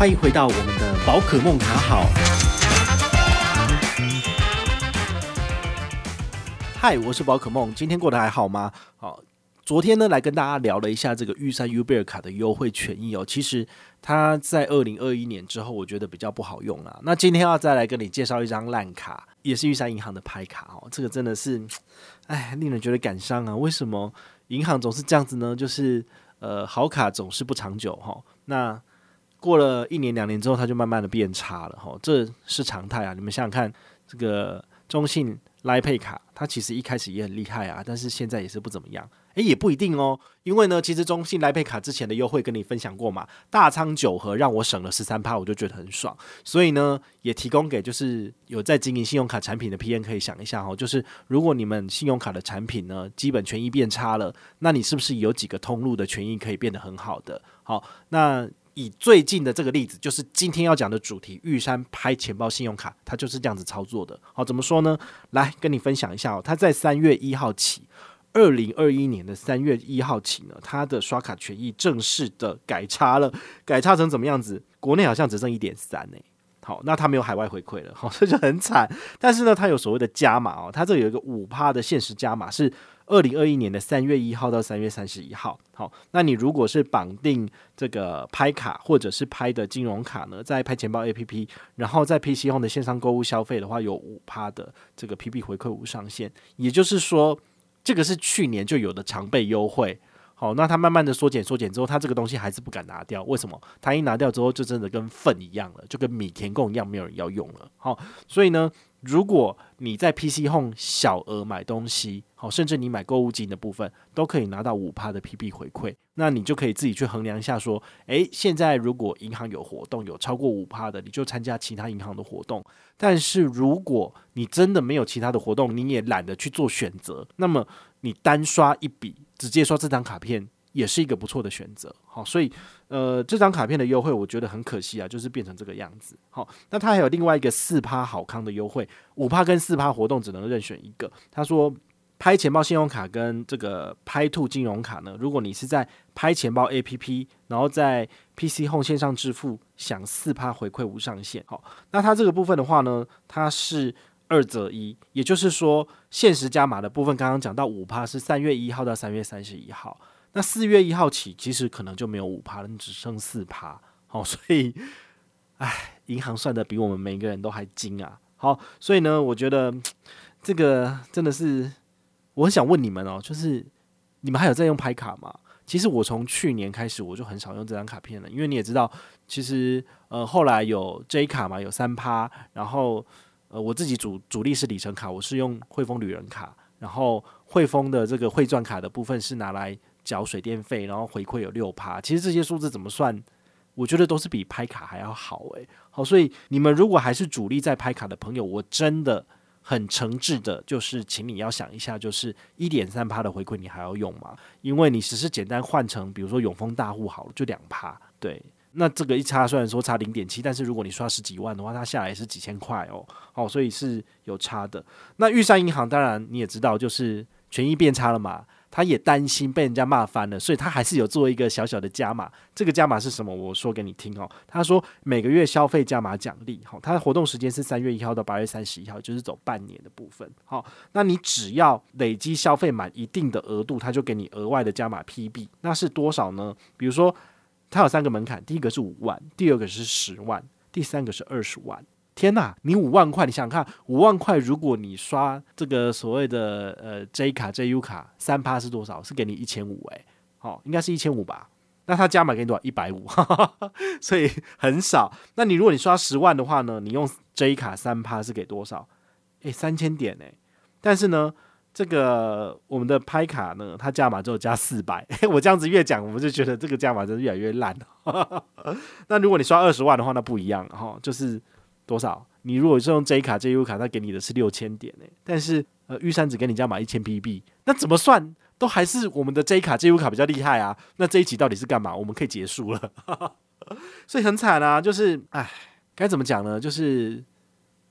欢迎回到我们的宝可梦卡好。嗨，我是宝可梦，今天过得还好吗？好，昨天呢，来跟大家聊了一下这个玉山 U 贝尔卡的优惠权益哦。其实它在二零二一年之后，我觉得比较不好用了。那今天要再来跟你介绍一张烂卡，也是玉山银行的拍卡哦。这个真的是，哎，令人觉得感伤啊！为什么银行总是这样子呢？就是呃，好卡总是不长久哈。那过了一年两年之后，它就慢慢的变差了哈，这是常态啊！你们想想看，这个中信 Line Pay 卡，它其实一开始也很厉害啊，但是现在也是不怎么样。诶，也不一定哦，因为呢，其实中信 Line Pay 卡之前的优惠跟你分享过嘛，大仓九和让我省了十三趴，我就觉得很爽。所以呢，也提供给就是有在经营信用卡产品的 P N 可以想一下哈，就是如果你们信用卡的产品呢，基本权益变差了，那你是不是有几个通路的权益可以变得很好的？好，那。以最近的这个例子，就是今天要讲的主题，玉山拍钱包信用卡，它就是这样子操作的。好，怎么说呢？来跟你分享一下哦。它在三月一号起，二零二一年的三月一号起呢，它的刷卡权益正式的改差了，改差成怎么样子？国内好像只剩一点三呢。好，那它没有海外回馈了，好，这就很惨。但是呢，它有所谓的加码哦，它这有一个五趴的限时加码是。二零二一年的三月一号到三月三十一号，好，那你如果是绑定这个拍卡或者是拍的金融卡呢，在拍钱包 APP，然后在 PC Home 的线上购物消费的话，有五趴的这个 PP 回馈无上限，也就是说，这个是去年就有的常备优惠。好，那它慢慢的缩减缩减之后，它这个东西还是不敢拿掉，为什么？它一拿掉之后，就真的跟粪一样了，就跟米田共一样，没有人要用了。好，所以呢。如果你在 PC Home 小额买东西，好，甚至你买购物金的部分，都可以拿到五趴的 PP 回馈，那你就可以自己去衡量一下，说，诶，现在如果银行有活动有超过五趴的，你就参加其他银行的活动。但是如果你真的没有其他的活动，你也懒得去做选择，那么你单刷一笔，直接刷这张卡片。也是一个不错的选择，好，所以呃，这张卡片的优惠我觉得很可惜啊，就是变成这个样子。好，那它还有另外一个四趴好康的优惠，五趴跟四趴活动只能任选一个。他说，拍钱包信用卡跟这个拍兔金融卡呢，如果你是在拍钱包 APP，然后在 PC Home 线上支付，享四趴回馈无上限。好，那它这个部分的话呢，它是二择一，也就是说限时加码的部分，刚刚讲到五趴是三月一号到三月三十一号。那四月一号起，其实可能就没有五趴了，你只剩四趴。好，所以，唉，银行算得比我们每个人都还精啊。好，所以呢，我觉得这个真的是，我很想问你们哦，就是你们还有在用拍卡吗？其实我从去年开始我就很少用这张卡片了，因为你也知道，其实呃后来有 J 卡嘛，有三趴，然后呃我自己主主力是里程卡，我是用汇丰旅人卡，然后汇丰的这个汇赚卡的部分是拿来。缴水电费，然后回馈有六趴，其实这些数字怎么算？我觉得都是比拍卡还要好诶。好，所以你们如果还是主力在拍卡的朋友，我真的很诚挚的，就是请你要想一下，就是一点三趴的回馈你还要用吗？因为你只是简单换成，比如说永丰大户好了，就两趴。对，那这个一差虽然说差零点七，但是如果你刷十几万的话，它下来也是几千块哦。好，所以是有差的。那玉山银行当然你也知道，就是权益变差了嘛。他也担心被人家骂翻了，所以他还是有做一个小小的加码。这个加码是什么？我说给你听哦。他说每个月消费加码奖励，好，他的活动时间是三月一号到八月三十一号，就是走半年的部分。好，那你只要累积消费满一定的额度，他就给你额外的加码 PB。那是多少呢？比如说，它有三个门槛，第一个是五万，第二个是十万，第三个是二十万。天呐，你五万块，你想想看，五万块，如果你刷这个所谓的呃 J 卡 JU 卡，三趴是多少？是给你一千五诶，好，应该是一千五吧？那他加码给你多少？一百五，所以很少。那你如果你刷十万的话呢？你用 J 卡三趴是给多少？诶，三千点诶。但是呢，这个我们的拍卡呢，它加码之后加四百。我这样子越讲，我们就觉得这个加码真的越来越烂。那如果你刷二十万的话，那不一样哈，就是。多少？你如果是用 J 卡、JU 卡，他给你的是六千点诶。但是呃，玉山只给你加码一千 PB，那怎么算都还是我们的 J 卡、JU 卡比较厉害啊。那这一集到底是干嘛？我们可以结束了，所以很惨啊。就是哎，该怎么讲呢？就是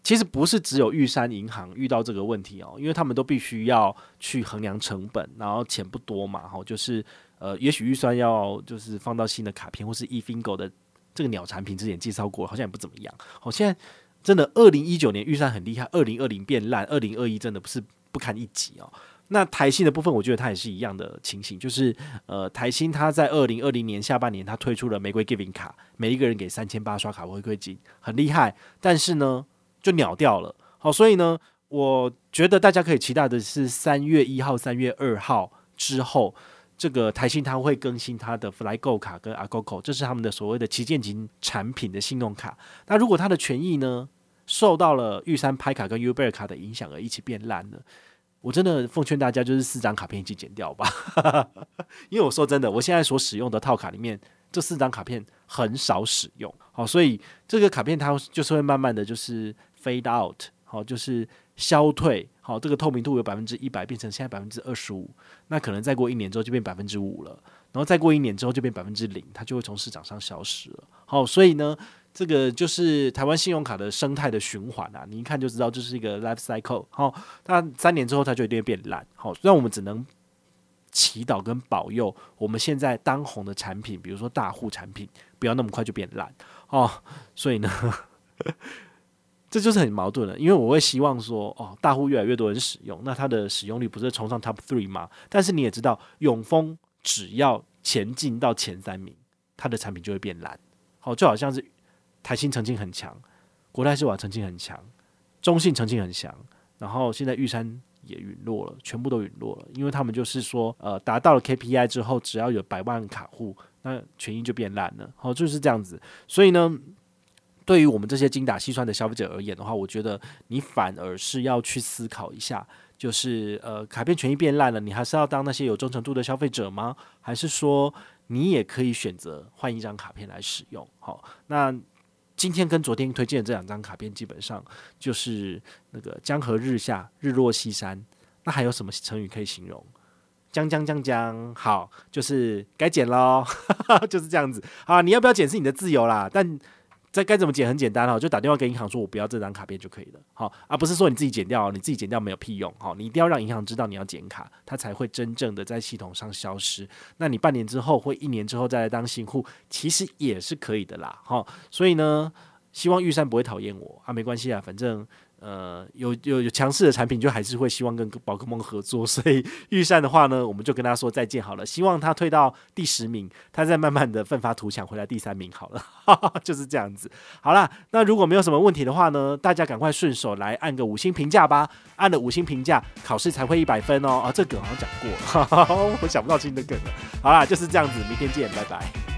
其实不是只有玉山银行遇到这个问题哦，因为他们都必须要去衡量成本，然后钱不多嘛，哈，就是呃，也许预算要就是放到新的卡片或是 eFingo 的。这个鸟产品之前介绍过，好像也不怎么样。好，现在真的二零一九年预算很厉害，二零二零变烂，二零二一真的不是不堪一击哦。那台新的部分，我觉得它也是一样的情形，就是呃，台新它在二零二零年下半年，它推出了玫瑰 Giving 卡，每一个人给三千八刷卡回馈金，很厉害。但是呢，就鸟掉了。好，所以呢，我觉得大家可以期待的是三月一号、三月二号之后，这个台新它会更新它的 FlyGo 卡跟 AGOGO，这是他们的所谓的旗舰级产品的信用卡。那如果它的权益呢，受到了玉山拍卡跟 Uber 卡的影响而一起变烂了。我真的奉劝大家，就是四张卡片一起剪掉吧，因为我说真的，我现在所使用的套卡里面，这四张卡片很少使用，好，所以这个卡片它就是会慢慢的就是 fade out，好，就是消退，好，这个透明度由百分之一百变成现在百分之二十五，那可能再过一年之后就变百分之五了，然后再过一年之后就变百分之零，它就会从市场上消失了，好，所以呢。这个就是台湾信用卡的生态的循环啊，你一看就知道这是一个 life cycle。好，那三年之后它就一定会变烂。好，虽然我们只能祈祷跟保佑，我们现在当红的产品，比如说大户产品，不要那么快就变烂哦。所以呢，这就是很矛盾的，因为我会希望说，哦，大户越来越多人使用，那它的使用率不是冲上 top three 吗？但是你也知道，永丰只要前进到前三名，它的产品就会变烂。好，就好像是。台新曾经很强，国泰世华曾经很强，中信曾经很强，然后现在玉山也陨落了，全部都陨落了，因为他们就是说，呃，达到了 KPI 之后，只要有百万卡户，那权益就变烂了，好，就是这样子。所以呢，对于我们这些精打细算的消费者而言的话，我觉得你反而是要去思考一下，就是呃，卡片权益变烂了，你还是要当那些有忠诚度的消费者吗？还是说你也可以选择换一张卡片来使用？好，那。今天跟昨天推荐的这两张卡片，基本上就是那个江河日下，日落西山。那还有什么成语可以形容？将将将将，好，就是该剪喽，就是这样子。好，你要不要剪是你的自由啦，但。这该怎么剪？很简单哈，就打电话给银行说，我不要这张卡片就可以了，好，而不是说你自己剪掉，你自己剪掉没有屁用，好，你一定要让银行知道你要剪卡，它才会真正的在系统上消失。那你半年之后或一年之后再来当新户，其实也是可以的啦，好，所以呢，希望玉山不会讨厌我啊，没关系啊，反正。呃，有有有强势的产品，就还是会希望跟宝可梦合作，所以玉山的话呢，我们就跟他说再见好了。希望他退到第十名，他再慢慢的奋发图强回来第三名好了，就是这样子。好啦，那如果没有什么问题的话呢，大家赶快顺手来按个五星评价吧，按了五星评价，考试才会一百分哦。啊，这梗好像讲过，我想不到新的梗了。好啦，就是这样子，明天见，拜拜。